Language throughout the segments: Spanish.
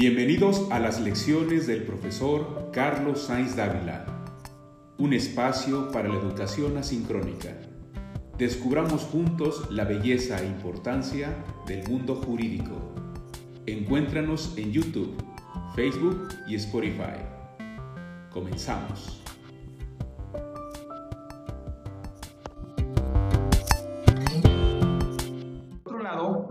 Bienvenidos a las lecciones del profesor Carlos Sainz Dávila, un espacio para la educación asincrónica. Descubramos juntos la belleza e importancia del mundo jurídico. Encuéntranos en YouTube, Facebook y Spotify. Comenzamos.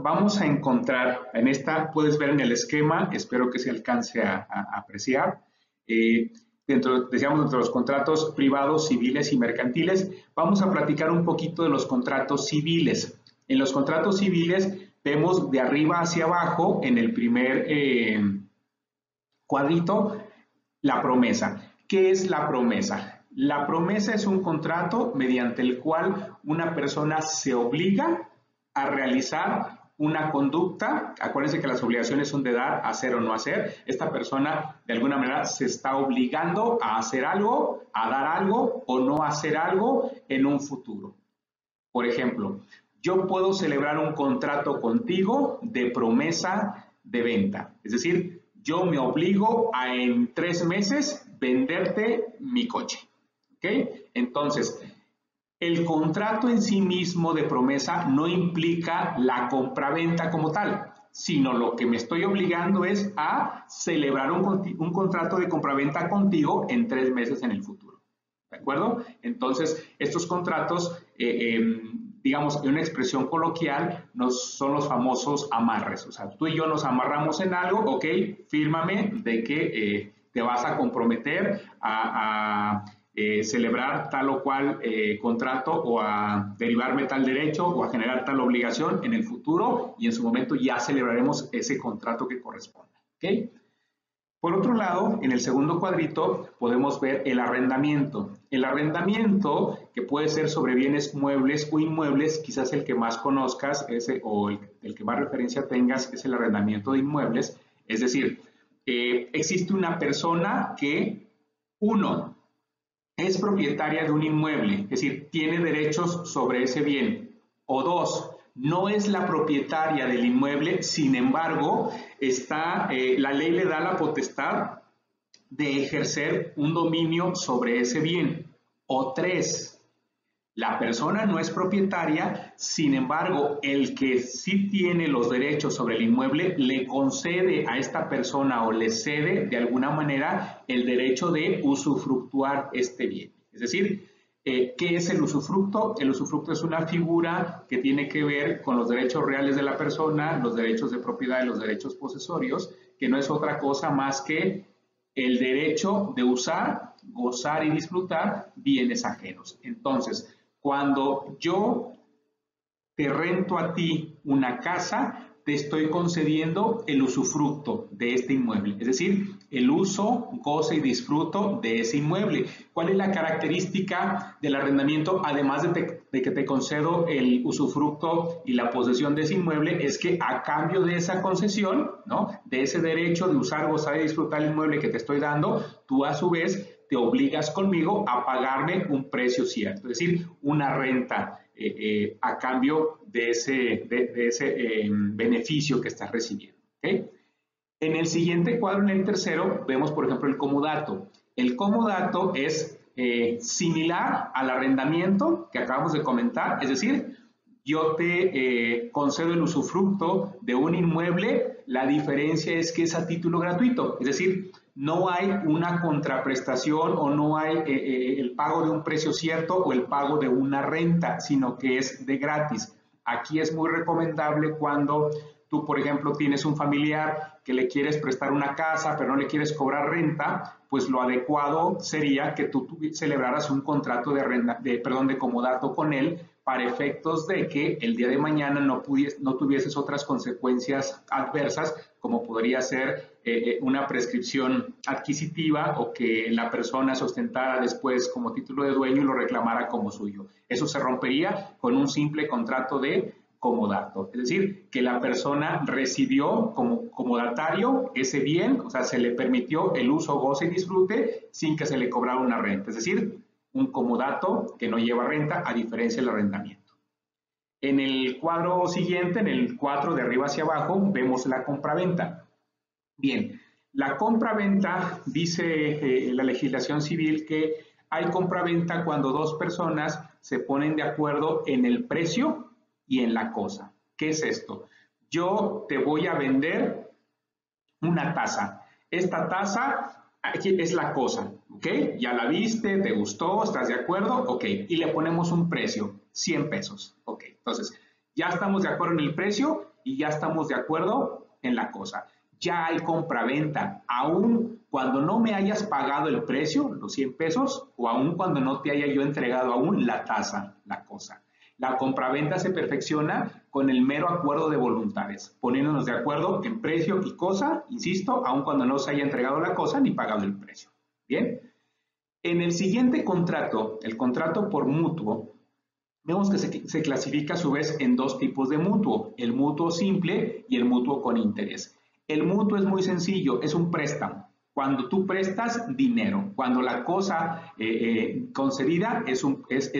Vamos a encontrar en esta, puedes ver en el esquema, espero que se alcance a, apreciar, eh, dentro, decíamos, dentro de los contratos privados, civiles y mercantiles, vamos a platicar un poquito de los contratos civiles. En los contratos civiles vemos de arriba hacia abajo, en el primer eh, cuadrito, la promesa. ¿Qué es la promesa? La promesa es un contrato mediante el cual una persona se obliga a realizar una conducta, acuérdense que las obligaciones son de dar, hacer o no hacer, esta persona de alguna manera se está obligando a hacer algo, a dar algo o no hacer algo en un futuro. Por ejemplo, yo puedo celebrar un contrato contigo de promesa de venta, es decir, yo me obligo a en tres meses venderte mi coche. ¿Ok? Entonces, el contrato en sí mismo de promesa no implica la compraventa como tal, sino lo que me estoy obligando es a celebrar un, contrato de compraventa contigo en tres meses en el futuro. ¿De acuerdo? Entonces, estos contratos, eh, em, digamos, en una expresión coloquial, son los famosos amarres. O sea, tú y yo nos amarramos en algo, ok, fírmame de que eh, te vas a comprometer a eh, celebrar tal o cual eh, contrato o a derivarme tal derecho o a generar tal obligación en el futuro y en su momento ya celebraremos ese contrato que corresponda. ¿okay? Por otro lado, en el segundo cuadrito podemos ver el arrendamiento. El arrendamiento, que puede ser sobre bienes muebles o inmuebles, quizás el que más conozcas ese, o el, que más referencia tengas es el arrendamiento de inmuebles. Es decir, eh, existe una persona que, uno, es propietaria de un inmueble, es decir, tiene derechos sobre ese bien. O dos, no es la propietaria del inmueble, sin embargo, está, eh, la ley le da la potestad de ejercer un dominio sobre ese bien. O tres, la persona no es propietaria, sin embargo, el que sí tiene los derechos sobre el inmueble le concede a esta persona o le cede de alguna manera el derecho de usufructuar este bien. Es decir, eh, ¿qué es el usufructo? El usufructo es una figura que tiene que ver con los derechos reales de la persona, los derechos de propiedad y los derechos posesorios, que no es otra cosa más que el derecho de usar, gozar y disfrutar bienes ajenos. Entonces, cuando yo te rento a ti una casa, te estoy concediendo el usufructo de este inmueble, es decir, el uso, goce y disfruto de ese inmueble. ¿Cuál es la característica del arrendamiento, además de, que te concedo el usufructo y la posesión de ese inmueble? Es que a cambio de esa concesión, ¿no? de ese derecho de usar, gozar y disfrutar el inmueble que te estoy dando, tú a su vez te obligas conmigo a pagarme un precio cierto, es decir, una renta eh, eh, a cambio de ese, de, ese em, beneficio que estás recibiendo. En el siguiente cuadro, en el tercero, vemos, por ejemplo, el comodato. El comodato es eh, similar al arrendamiento que acabamos de comentar, es decir, yo te concedo el usufructo de un inmueble, la diferencia es que es a título gratuito, es decir, no hay una contraprestación o no hay eh, eh, el pago de un precio cierto o el pago de una renta, sino que es de gratis. Aquí es muy recomendable cuando tú, por ejemplo, tienes un familiar que le quieres prestar una casa, pero no le quieres cobrar renta, pues lo adecuado sería que tú, celebraras un contrato de, renta, de, perdón, de comodato con él para efectos de que el día de mañana no, no tuvieses otras consecuencias adversas, como podría ser eh, eh, una prescripción adquisitiva o que la persona se ostentara después como título de dueño y lo reclamara como suyo. Eso se rompería con un simple contrato de comodato, es decir, que la persona recibió como comodatario ese bien, o sea, se le permitió el uso, goce y disfrute sin que se le cobrara una renta, es decir, un comodato que no lleva renta a diferencia del arrendamiento. En el cuadro siguiente, en el 4 de arriba hacia abajo, vemos la compraventa. Bien, La compra-venta, dice eh, la legislación civil que hay compra-venta cuando dos personas se ponen de acuerdo en el precio y en la cosa. ¿Qué es esto? Yo te voy a vender una taza. Esta taza es la cosa, ¿ok? Ya la viste, te gustó, estás de acuerdo, ok. Y le ponemos un precio, 100 pesos, ok. Entonces, ya estamos de acuerdo en el precio y ya estamos de acuerdo en la cosa. Ya hay compra-venta, aún cuando no me hayas pagado el precio, los 100 pesos, o aún cuando no te haya yo entregado aún la tasa, la cosa. La compraventa se perfecciona con el mero acuerdo de voluntades, poniéndonos de acuerdo en precio y cosa, insisto, aun cuando no se haya entregado la cosa ni pagado el precio. Bien. En el siguiente contrato, el contrato por mutuo, vemos que se, se clasifica a su vez en dos tipos de mutuo, el mutuo simple y el mutuo con interés. El mutuo es muy sencillo, es un préstamo. Cuando tú prestas dinero, cuando la cosa eh, eh, concedida es,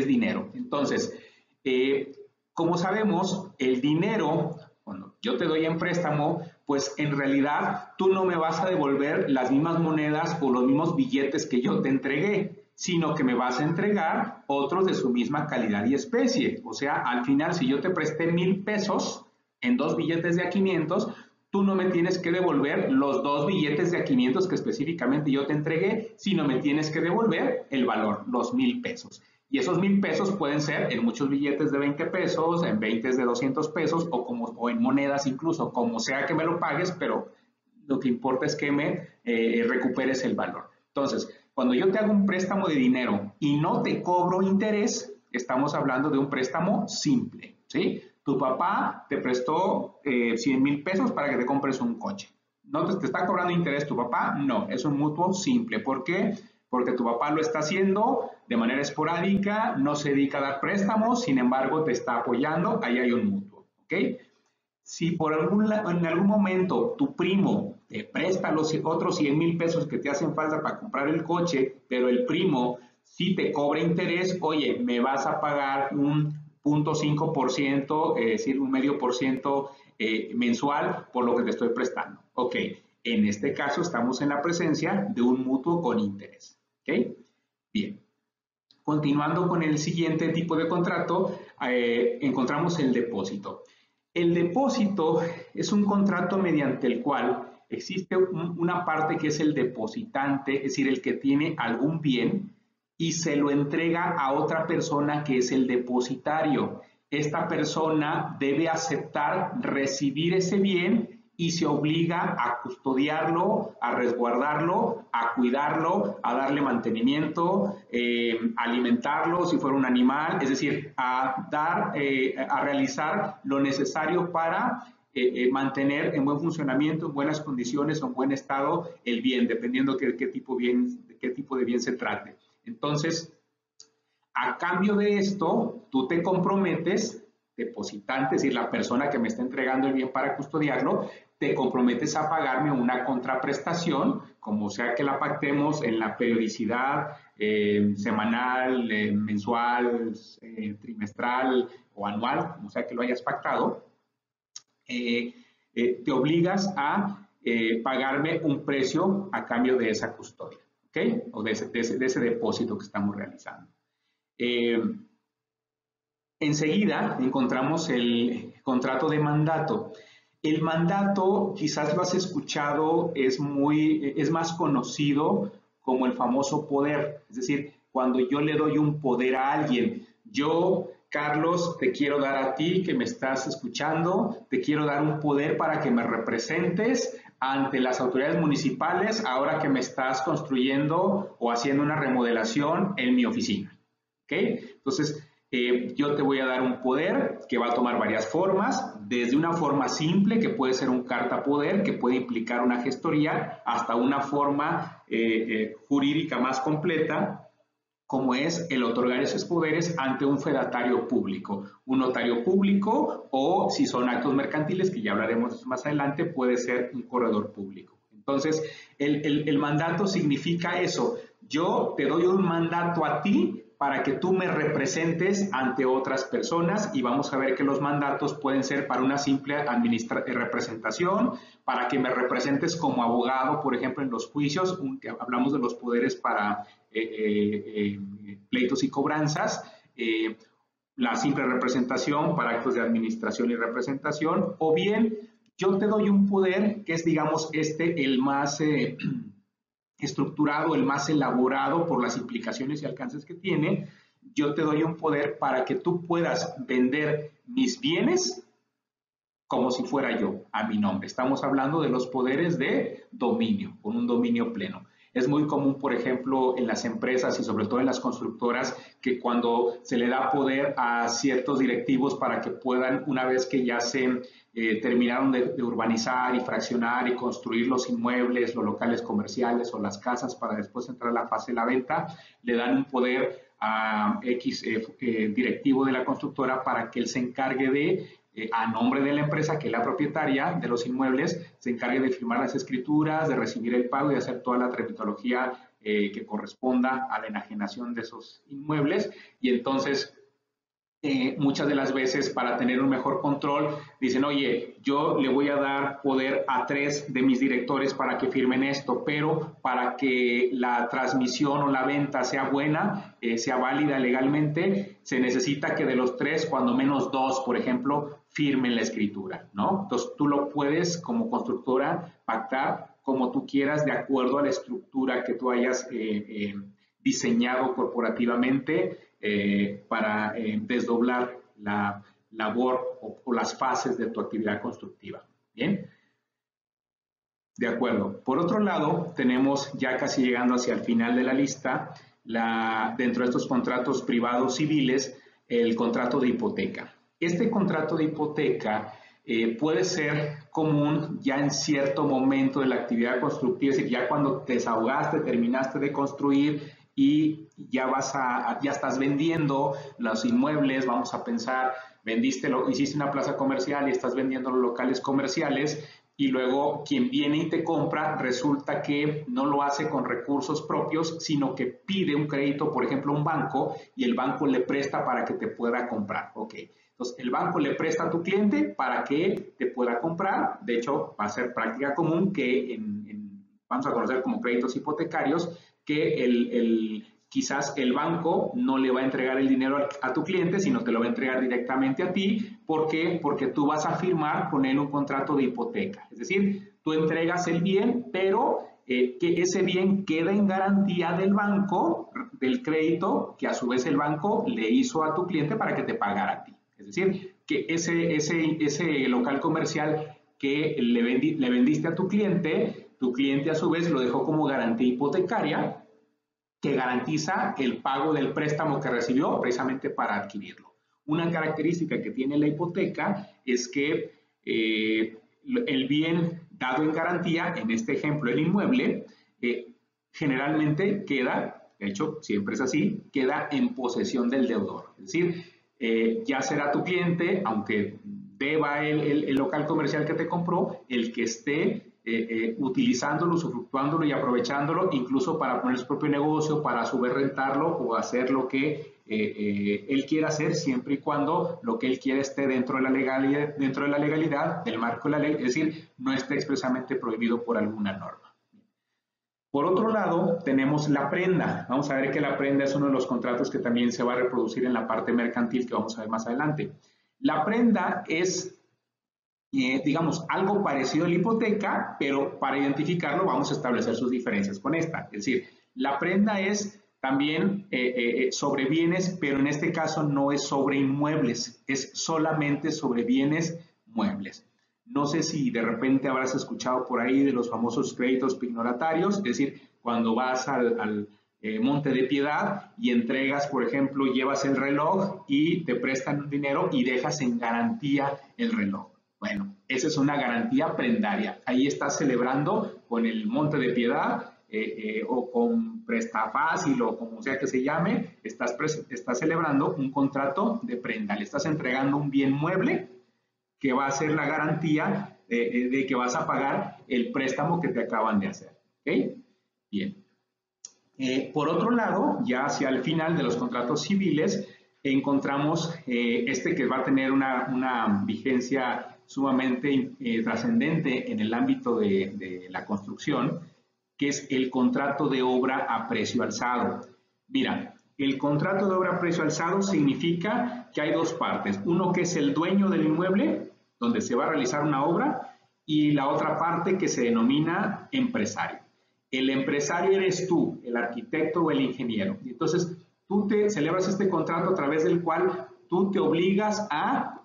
dinero. Entonces, eh, como sabemos, el dinero, cuando yo te doy en préstamo, pues en realidad tú no me vas a devolver las mismas monedas o los mismos billetes que yo te entregué, sino que me vas a entregar otros de su misma calidad y especie. O sea, al final, si yo te presté mil pesos en dos billetes de a 500, tú no me tienes que devolver los dos billetes de a 500 que específicamente yo te entregué, sino me tienes que devolver el valor, los mil pesos. Y esos mil pesos pueden ser en muchos billetes de 20 pesos, en 20 de 200 pesos o, como, o en monedas incluso, como sea que me lo pagues, pero lo que importa es que me eh, recuperes el valor. Entonces, cuando yo te hago un préstamo de dinero y no te cobro interés, estamos hablando de un préstamo simple, ¿sí? Tu papá te prestó 100 eh, mil pesos para que te compres un coche. ¿No te, te está cobrando interés tu papá? No, es un mutuo simple. ¿Por qué? Tu papá lo está haciendo de manera esporádica, no se dedica a dar préstamos, sin embargo te está apoyando, ahí hay un mutuo, ¿ok? Si por algún, en algún momento tu primo te presta los otros 100 mil pesos que te hacen falta para comprar el coche, pero el primo sí te cobra interés, oye, me vas a pagar un 0.5%, es decir, un medio por ciento eh, mensual por lo que te estoy prestando. Ok, en este caso estamos en la presencia de un mutuo con interés. Bien. Continuando con el siguiente tipo de contrato, eh, encontramos el depósito. El depósito es un contrato mediante el cual existe una parte que es el depositante, es decir, el que tiene algún bien y se lo entrega a otra persona que es el depositario. Esta persona debe aceptar recibir ese bien y se obliga a custodiarlo, a resguardarlo, a cuidarlo, a darle mantenimiento, eh, alimentarlo si fuera un animal, es decir, a dar, eh, a realizar lo necesario para eh, mantener en buen funcionamiento, en buenas condiciones o en buen estado el bien, dependiendo de qué tipo, bien, qué tipo de bien se trate. Entonces, a cambio de esto, tú te comprometes depositante, es decir, la persona que me está entregando el bien para custodiarlo, te comprometes a pagarme una contraprestación, como sea que la pactemos en la periodicidad eh, semanal, eh, mensual, eh, trimestral o anual, como sea que lo hayas pactado, te obligas a pagarme un precio a cambio de esa custodia, ¿ok? O de ese, de ese depósito que estamos realizando. enseguida encontramos el contrato de mandato. El mandato, quizás lo has escuchado, es, muy, es más conocido como el famoso poder. Es decir, cuando yo le doy un poder a alguien, yo, Carlos, te quiero dar a ti que me estás escuchando, te quiero dar un poder para que me representes ante las autoridades municipales ahora que me estás construyendo o haciendo una remodelación en mi oficina. ¿Ok? Entonces, eh, yo te voy a dar un poder que va a tomar varias formas, desde una forma simple, que puede ser un carta poder, que puede implicar una gestoría, hasta una forma eh, eh, jurídica más completa, como es el otorgar esos poderes ante un fedatario público. Un notario público o, si son actos mercantiles, que ya hablaremos más adelante, puede ser un corredor público. Entonces, el mandato significa eso. Yo te doy un mandato a ti para que tú me representes ante otras personas y vamos a ver que los mandatos pueden ser para una simple eh, representación, para que me representes como abogado, por ejemplo, en los juicios, hablamos de los poderes para eh, eh, pleitos y cobranzas, la simple representación para actos de administración y representación, o bien yo te doy un poder que es, digamos, este el más estructurado, el más elaborado por las implicaciones y alcances que tiene, yo te doy un poder para que tú puedas vender mis bienes como si fuera yo, a mi nombre. Estamos hablando de los poderes de dominio, con un dominio pleno. Es muy común, por ejemplo, en las empresas y sobre todo en las constructoras, que cuando se le da poder a ciertos directivos para que puedan, una vez que ya se eh, terminaron de, urbanizar y fraccionar y construir los inmuebles, los locales comerciales o las casas para después entrar a la fase de la venta, le dan un poder a X eh, eh, directivo de la constructora para que él se encargue de, a nombre de la empresa, que es la propietaria de los inmuebles, se encargue de firmar las escrituras, de recibir el pago y hacer toda la tramitología que corresponda a la enajenación de esos inmuebles. Y entonces eh, muchas de las veces para tener un mejor control dicen, oye, yo le voy a dar poder a tres de mis directores para que firmen esto, pero para que la transmisión o la venta sea buena, eh, sea válida legalmente, se necesita que de los tres, cuando menos dos, por ejemplo, firmen la escritura, ¿no? Entonces tú lo puedes como constructora pactar como tú quieras de acuerdo a la estructura que tú hayas eh, diseñado corporativamente eh, para eh, desdoblar la labor o, las fases de tu actividad constructiva. Bien. De acuerdo. Por otro lado, tenemos ya casi llegando hacia el final de la lista, dentro de estos contratos privados civiles, el contrato de hipoteca. Este contrato de hipoteca eh, puede ser común ya en cierto momento de la actividad constructiva, es decir, ya cuando te desahogaste, terminaste de construir y ya vas a, ya estás vendiendo los inmuebles, vamos a pensar, vendiste, lo, hiciste una plaza comercial y estás vendiendo los locales comerciales y luego quien viene y te compra resulta que no lo hace con recursos propios, sino que pide un crédito, por ejemplo, un banco y el banco le presta para que te pueda comprar. Ok. Entonces, el banco le presta a tu cliente para que te pueda comprar. De hecho, va a ser práctica común que vamos a conocer como créditos hipotecarios, que el, quizás el banco no le va a entregar el dinero a, tu cliente, sino te lo va a entregar directamente a ti. ¿Por qué? Porque tú vas a firmar con él un contrato de hipoteca. Es decir, tú entregas el bien, pero eh, que ese bien queda en garantía del banco, del crédito, que a su vez el banco le hizo a tu cliente para que te pagara a ti. Es decir, que ese, ese, ese local comercial que le, le vendiste a tu cliente, tu cliente a su vez lo dejó como garantía hipotecaria que garantiza el pago del préstamo que recibió precisamente para adquirirlo. Una característica que tiene la hipoteca es que eh, el bien dado en garantía, en este ejemplo el inmueble, eh, generalmente queda, de hecho siempre es así, queda en posesión del deudor. Es decir, eh, ya será tu cliente, aunque deba el, local comercial que te compró, el que esté eh, eh, utilizándolo, usufructuándolo y aprovechándolo, incluso para poner su propio negocio, para a o hacer lo que eh, él quiera hacer, siempre y cuando lo que él quiera esté dentro de, la legalidad, dentro de la legalidad, del marco de la ley, es decir, no esté expresamente prohibido por alguna norma. Por otro lado, tenemos la prenda. Vamos a ver que la prenda es uno de los contratos que también se va a reproducir en la parte mercantil que vamos a ver más adelante. La prenda es eh, digamos, algo parecido a la hipoteca, pero para identificarlo vamos a establecer sus diferencias con esta. Es decir, la prenda es también eh, eh, sobre bienes, pero en este caso no es sobre inmuebles, es solamente sobre bienes muebles. No sé si de repente habrás escuchado por ahí de los famosos créditos pignoratarios, es decir, cuando vas al, Monte de Piedad y entregas, por ejemplo, llevas el reloj y te prestan dinero y dejas en garantía el reloj. Bueno, esa es una garantía prendaria. Ahí estás celebrando con el Monte de Piedad eh, eh, o con Presta Fácil o como sea que se llame, estás, estás celebrando un contrato de prenda. Le estás entregando un bien mueble que va a ser la garantía eh, de que vas a pagar el préstamo que te acaban de hacer. ¿Ok? Bien. Eh, por otro lado, ya hacia el final de los contratos civiles, encontramos eh, este que va a tener una, vigencia sumamente eh, trascendente en el ámbito de, la construcción, que es el contrato de obra a precio alzado. Mira, el contrato de obra a precio alzado significa que hay dos partes. Uno que es el dueño del inmueble, donde se va a realizar una obra, y la otra parte que se denomina empresario. El empresario eres tú, el arquitecto o el ingeniero. Entonces, tú te celebras este contrato a través del cual tú te obligas a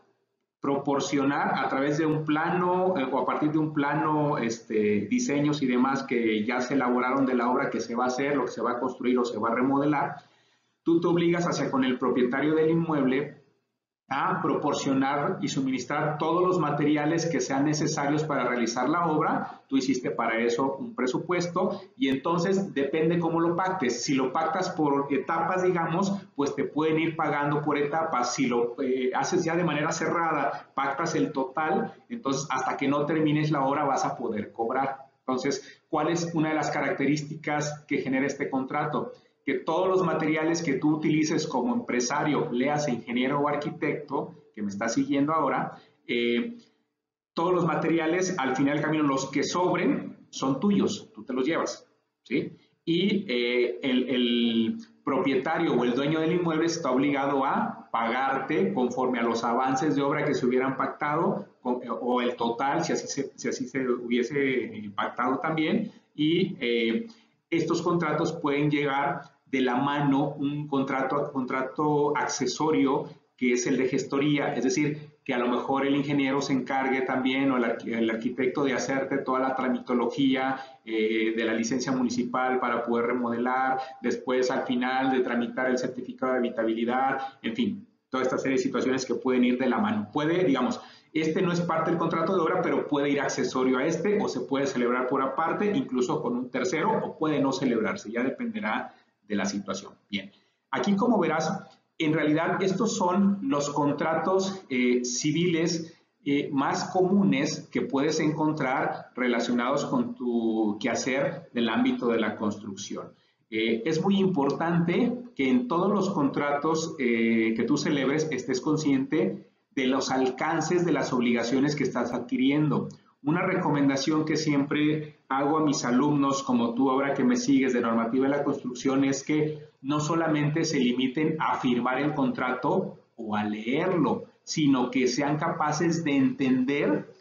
proporcionar a través de un plano eh, o a partir de un plano, este, diseños y demás que ya se elaboraron de la obra que se va a hacer, lo que se va a construir o se va a remodelar, tú te obligas hacia con el propietario del inmueble a proporcionar y suministrar todos los materiales que sean necesarios para realizar la obra. Tú hiciste para eso un presupuesto y entonces depende cómo lo pactes. Si lo pactas por etapas, digamos, pues te pueden ir pagando por etapas. Si lo eh, haces ya de manera cerrada, pactas el total, entonces hasta que no termines la obra vas a poder cobrar. Entonces, ¿cuál es una de las características que genera este contrato? Que todos los materiales que tú utilices como empresario, leas ingeniero o arquitecto, que me está siguiendo ahora, eh, todos los materiales, al final del camino, los que sobren, son tuyos, tú te los llevas, ¿sí? Y eh, el, propietario o el dueño del inmueble está obligado a pagarte conforme a los avances de obra que se hubieran pactado o el total, si así se, si así se hubiese pactado también, y eh, estos contratos pueden llegar de la mano un contrato, contrato accesorio que es el de gestoría, es decir, que a lo mejor el ingeniero se encargue también o el, arquitecto de hacerte toda la tramitología eh, de la licencia municipal para poder remodelar, después al final de tramitar el certificado de habitabilidad, en fin, toda esta serie de situaciones que pueden ir de la mano. Puede, digamos, este no es parte del contrato de obra, pero puede ir accesorio a este o se puede celebrar por aparte, incluso con un tercero, o puede no celebrarse, ya dependerá de la situación. Bien, aquí como verás, en realidad estos son los contratos eh, civiles eh, más comunes que puedes encontrar relacionados con tu quehacer del ámbito de la construcción. Eh, es muy importante que en todos los contratos que tú celebres estés consciente de los alcances de las obligaciones que estás adquiriendo. Una recomendación que siempre hago a mis alumnos, como tú ahora que me sigues de normativa de la construcción, es que no solamente se limiten a firmar el contrato o a leerlo, sino que sean capaces de entender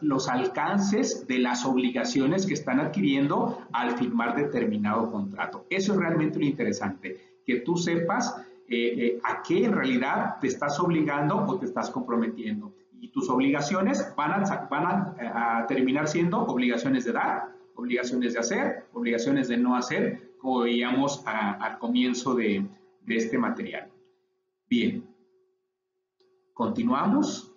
los alcances de las obligaciones que están adquiriendo al firmar determinado contrato. Eso es realmente lo interesante, que tú sepas eh, eh, a qué en realidad te estás obligando o te estás comprometiendo. Y tus obligaciones van a, van a, terminar siendo obligaciones de dar, obligaciones de hacer, obligaciones de no hacer, como veíamos al comienzo de, de este material. Bien, continuamos.